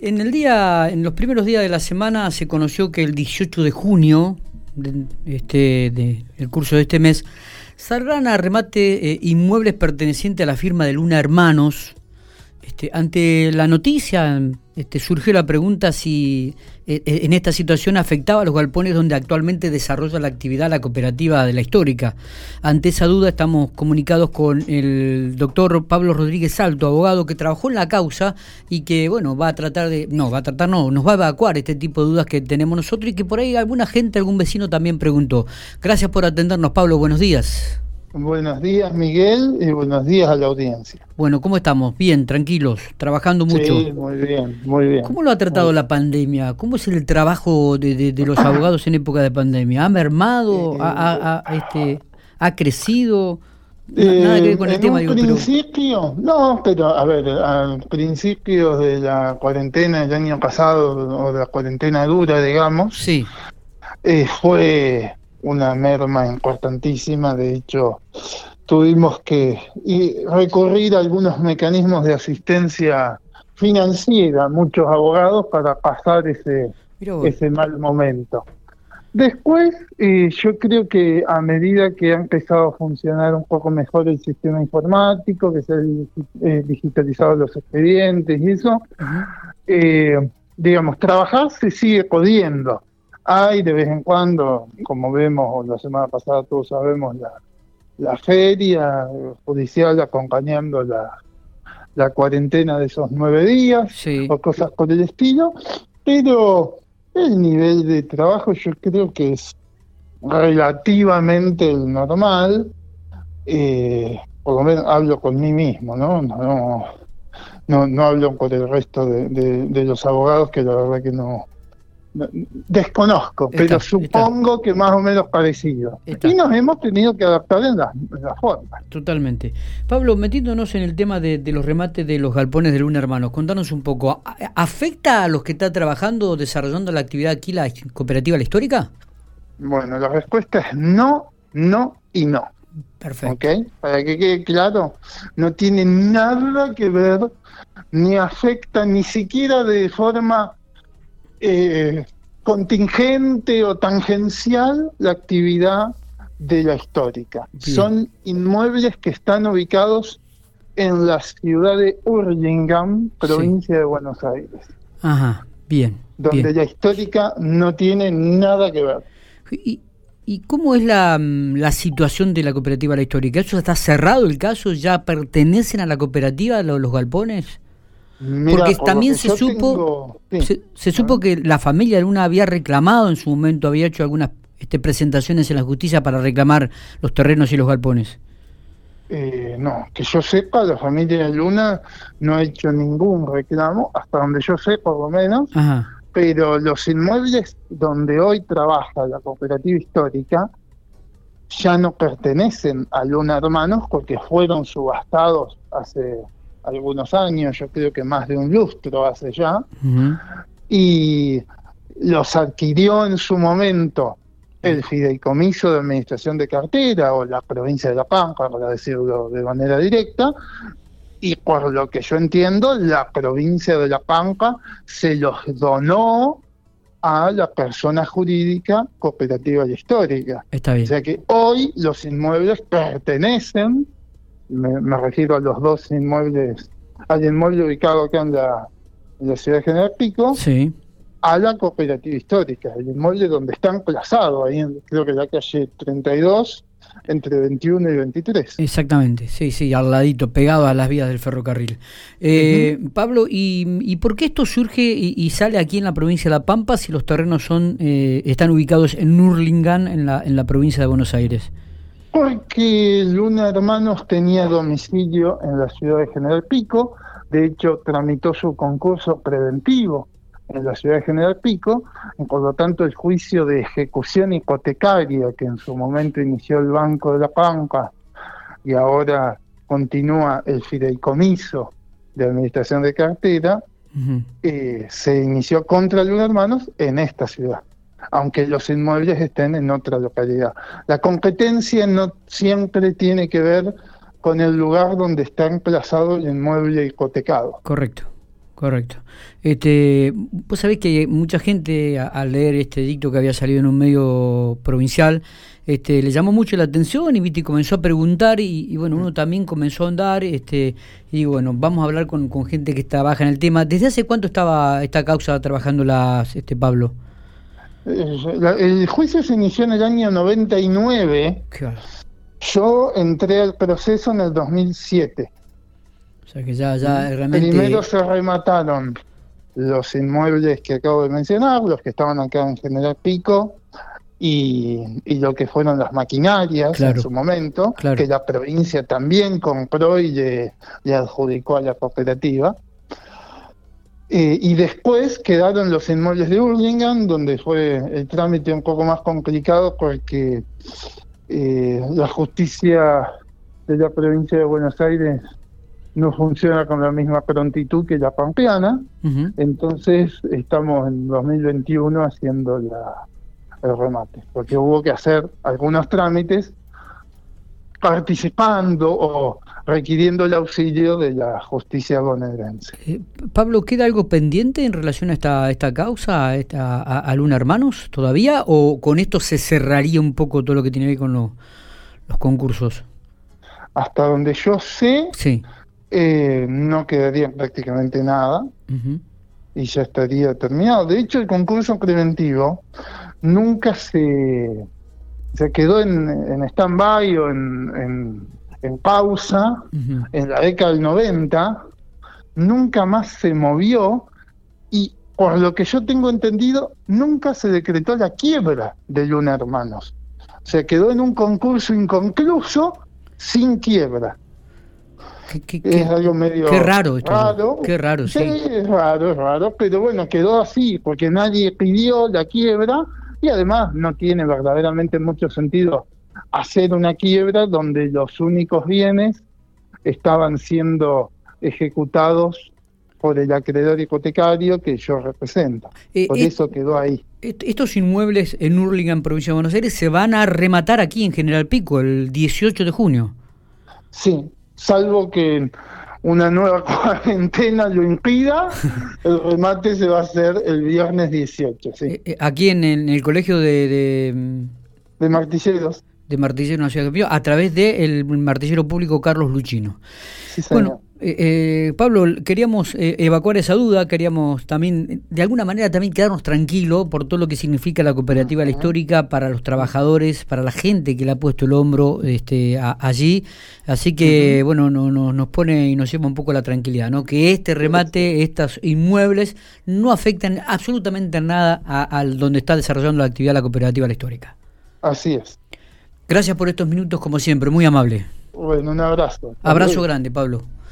en el día, en los primeros días de la semana se conoció que el 18 de junio, de, este, de, el curso de este mes, saldrán a remate eh, inmuebles pertenecientes a la firma de Luna Hermanos. Este, ante la noticia este, surgió la pregunta si eh, eh, en esta situación afectaba a los galpones donde actualmente desarrolla la actividad la cooperativa de la histórica. Ante esa duda estamos comunicados con el doctor Pablo Rodríguez Salto, abogado que trabajó en la causa y que bueno va a tratar de, no, va a tratar, no, nos va a evacuar este tipo de dudas que tenemos nosotros y que por ahí alguna gente, algún vecino también preguntó. Gracias por atendernos, Pablo, buenos días. Buenos días, Miguel, y buenos días a la audiencia. Bueno, ¿cómo estamos? Bien, tranquilos, trabajando mucho. Sí, muy bien, muy bien. ¿Cómo lo ha tratado la pandemia? ¿Cómo es el trabajo de, los abogados en época de pandemia? ¿Ha mermado? ¿Ha, este, ha crecido? Nada que ver con el tema, digo, principio, no, pero a ver, al principio de la cuarentena del año pasado, o de la cuarentena dura, digamos, sí. Eh, fue una merma importantísima. De hecho, tuvimos que recurrir a algunos mecanismos de asistencia financiera, muchos abogados, para pasar ese, ese mal momento. Después, eh, yo creo que a medida que ha empezado a funcionar un poco mejor el sistema informático, que se han eh, digitalizado los expedientes y eso, eh, digamos, trabajar se sigue pudiendo. Hay de vez en cuando, como vemos, la semana pasada todos sabemos, la, la feria judicial acompañando la, la cuarentena de esos nueve días o cosas por el estilo, pero el nivel de trabajo yo creo que es relativamente normal, eh, por lo menos hablo con mí mismo, ¿no? No, no, no hablo con el resto de, de los abogados que la verdad que no, desconozco, pero supongo que más o menos parecido. Y nos hemos tenido que adaptar en las la formas. Totalmente. Pablo, metiéndonos en el tema de, los remates de los galpones de Luna Hermanos, contanos un poco, ¿afecta a los que están trabajando, desarrollando la actividad aquí, la cooperativa La Histórica? Bueno, la respuesta es no, no y no. Perfecto. ¿Ok? Para que quede claro, no tiene nada que ver, ni afecta ni siquiera de forma eh, contingente o tangencial la actividad de la histórica. Son inmuebles que están ubicados en la ciudad de Hurlingham, provincia de Buenos Aires. Ajá, bien. Donde la histórica no tiene nada que ver. ¿Y, y cómo es la, la, situación de la cooperativa La Histórica? ¿Eso está cerrado el caso? ¿Ya pertenecen a la cooperativa los galpones? Porque también se supo, se, supo que la familia Luna había reclamado en su momento, había hecho algunas este, presentaciones en la justicia para reclamar los terrenos y los galpones. Eh, no, que yo sepa, la familia Luna no ha hecho ningún reclamo, hasta donde yo sé por lo menos, pero los inmuebles donde hoy trabaja la cooperativa histórica ya no pertenecen a Luna Hermanos porque fueron subastados hace algunos años, yo creo que más de un lustro hace ya, y los adquirió en su momento el fideicomiso de administración de cartera o la provincia de La Pampa, para decirlo de manera directa, y por lo que yo entiendo, la provincia de La Pampa se los donó a la persona jurídica cooperativa y histórica. Está bien. O sea que hoy los inmuebles pertenecen me, refiero a los dos inmuebles, al inmueble ubicado acá en la, ciudad de General Pico, sí. a la cooperativa histórica, el inmueble donde está emplazado, ahí en, creo que la calle 32, entre 21 y 23. Exactamente, sí, sí, al ladito, pegado a las vías del ferrocarril. Eh, Pablo, ¿y, por qué esto surge y, sale aquí en la provincia de La Pampa si los terrenos son eh, están ubicados en Nurlingan, en la, en la provincia de Buenos Aires? Porque Luna Hermanos tenía domicilio en la ciudad de General Pico, de hecho tramitó su concurso preventivo en la ciudad de General Pico, y por lo tanto el juicio de ejecución hipotecaria que en su momento inició el Banco de la Pampa y ahora continúa el fideicomiso de administración de cartera, eh, se inició contra Luna Hermanos en esta ciudad aunque los inmuebles estén en otra localidad. La competencia no siempre tiene que ver con el lugar donde está emplazado el inmueble hipotecado. Correcto. Correcto. Este, vos sabés que mucha gente al leer este dicto que había salido en un medio provincial, este, le llamó mucho la atención y ¿viste? comenzó a preguntar y, bueno, uno también comenzó a andar este, y bueno, vamos a hablar con, con, gente que trabaja en el tema. ¿Desde hace cuánto estaba esta causa trabajando las, este Pablo? El juicio se inició en el año 99. Claro. Yo entré al proceso en el 2007 que ya, ya realmente... Primero se remataron los inmuebles que acabo de mencionar, los que estaban acá en General Pico, y, lo que fueron las maquinarias en su momento, que la provincia también compró y le, adjudicó a la cooperativa. Eh, y después quedaron los inmuebles de Hurlingham, donde fue el trámite un poco más complicado porque eh, la justicia de la provincia de Buenos Aires no funciona con la misma prontitud que la pampeana, entonces estamos en 2021 haciendo la, el remate, porque hubo que hacer algunos trámites participando o requiriendo el auxilio de la justicia bonaerense. Eh, Pablo, ¿queda algo pendiente en relación a esta, esta causa, a, esta, a, Luna Hermanos todavía? ¿O con esto se cerraría un poco todo lo que tiene que ver con los concursos? Hasta donde yo sé, sí eh, no quedaría prácticamente nada y ya estaría terminado. De hecho, el concurso preventivo nunca se, se quedó en, en stand-by o en, en, pausa en la década del 90, nunca más se movió y por lo que yo tengo entendido, nunca se decretó la quiebra de Luna Hermanos. Se quedó en un concurso inconcluso sin quiebra es algo medio qué raro, esto, qué raro, sí. es raro, es raro, pero bueno, quedó así porque nadie pidió la quiebra y además no tiene verdaderamente mucho sentido hacer una quiebra donde los únicos bienes estaban siendo ejecutados por el acreedor hipotecario que yo represento. Eh, por eso quedó ahí. Estos inmuebles en Hurlingham, provincia de Buenos Aires, se van a rematar aquí en General Pico el 18 de junio. Sí, salvo que una nueva cuarentena lo impida, el remate se va a hacer el viernes 18. ¿sí? Eh, eh, aquí en, el colegio de, de, de Martilleros. De Martilleros Nacional de a través del martillero público Carlos Luchino. Sí, bueno, eh, eh, Pablo, queríamos eh, evacuar esa duda, queríamos también, de alguna manera, también quedarnos tranquilos por todo lo que significa la cooperativa la histórica para los trabajadores, para la gente que le ha puesto el hombro este, allí. Así que, bueno, no, nos pone y nos lleva un poco la tranquilidad, ¿no? Que este remate, estos inmuebles, no afectan absolutamente nada al donde está desarrollando la actividad la cooperativa la histórica. Así es. Gracias por estos minutos, como siempre, muy amable. Bueno, un abrazo. Abrazo grande, Pablo.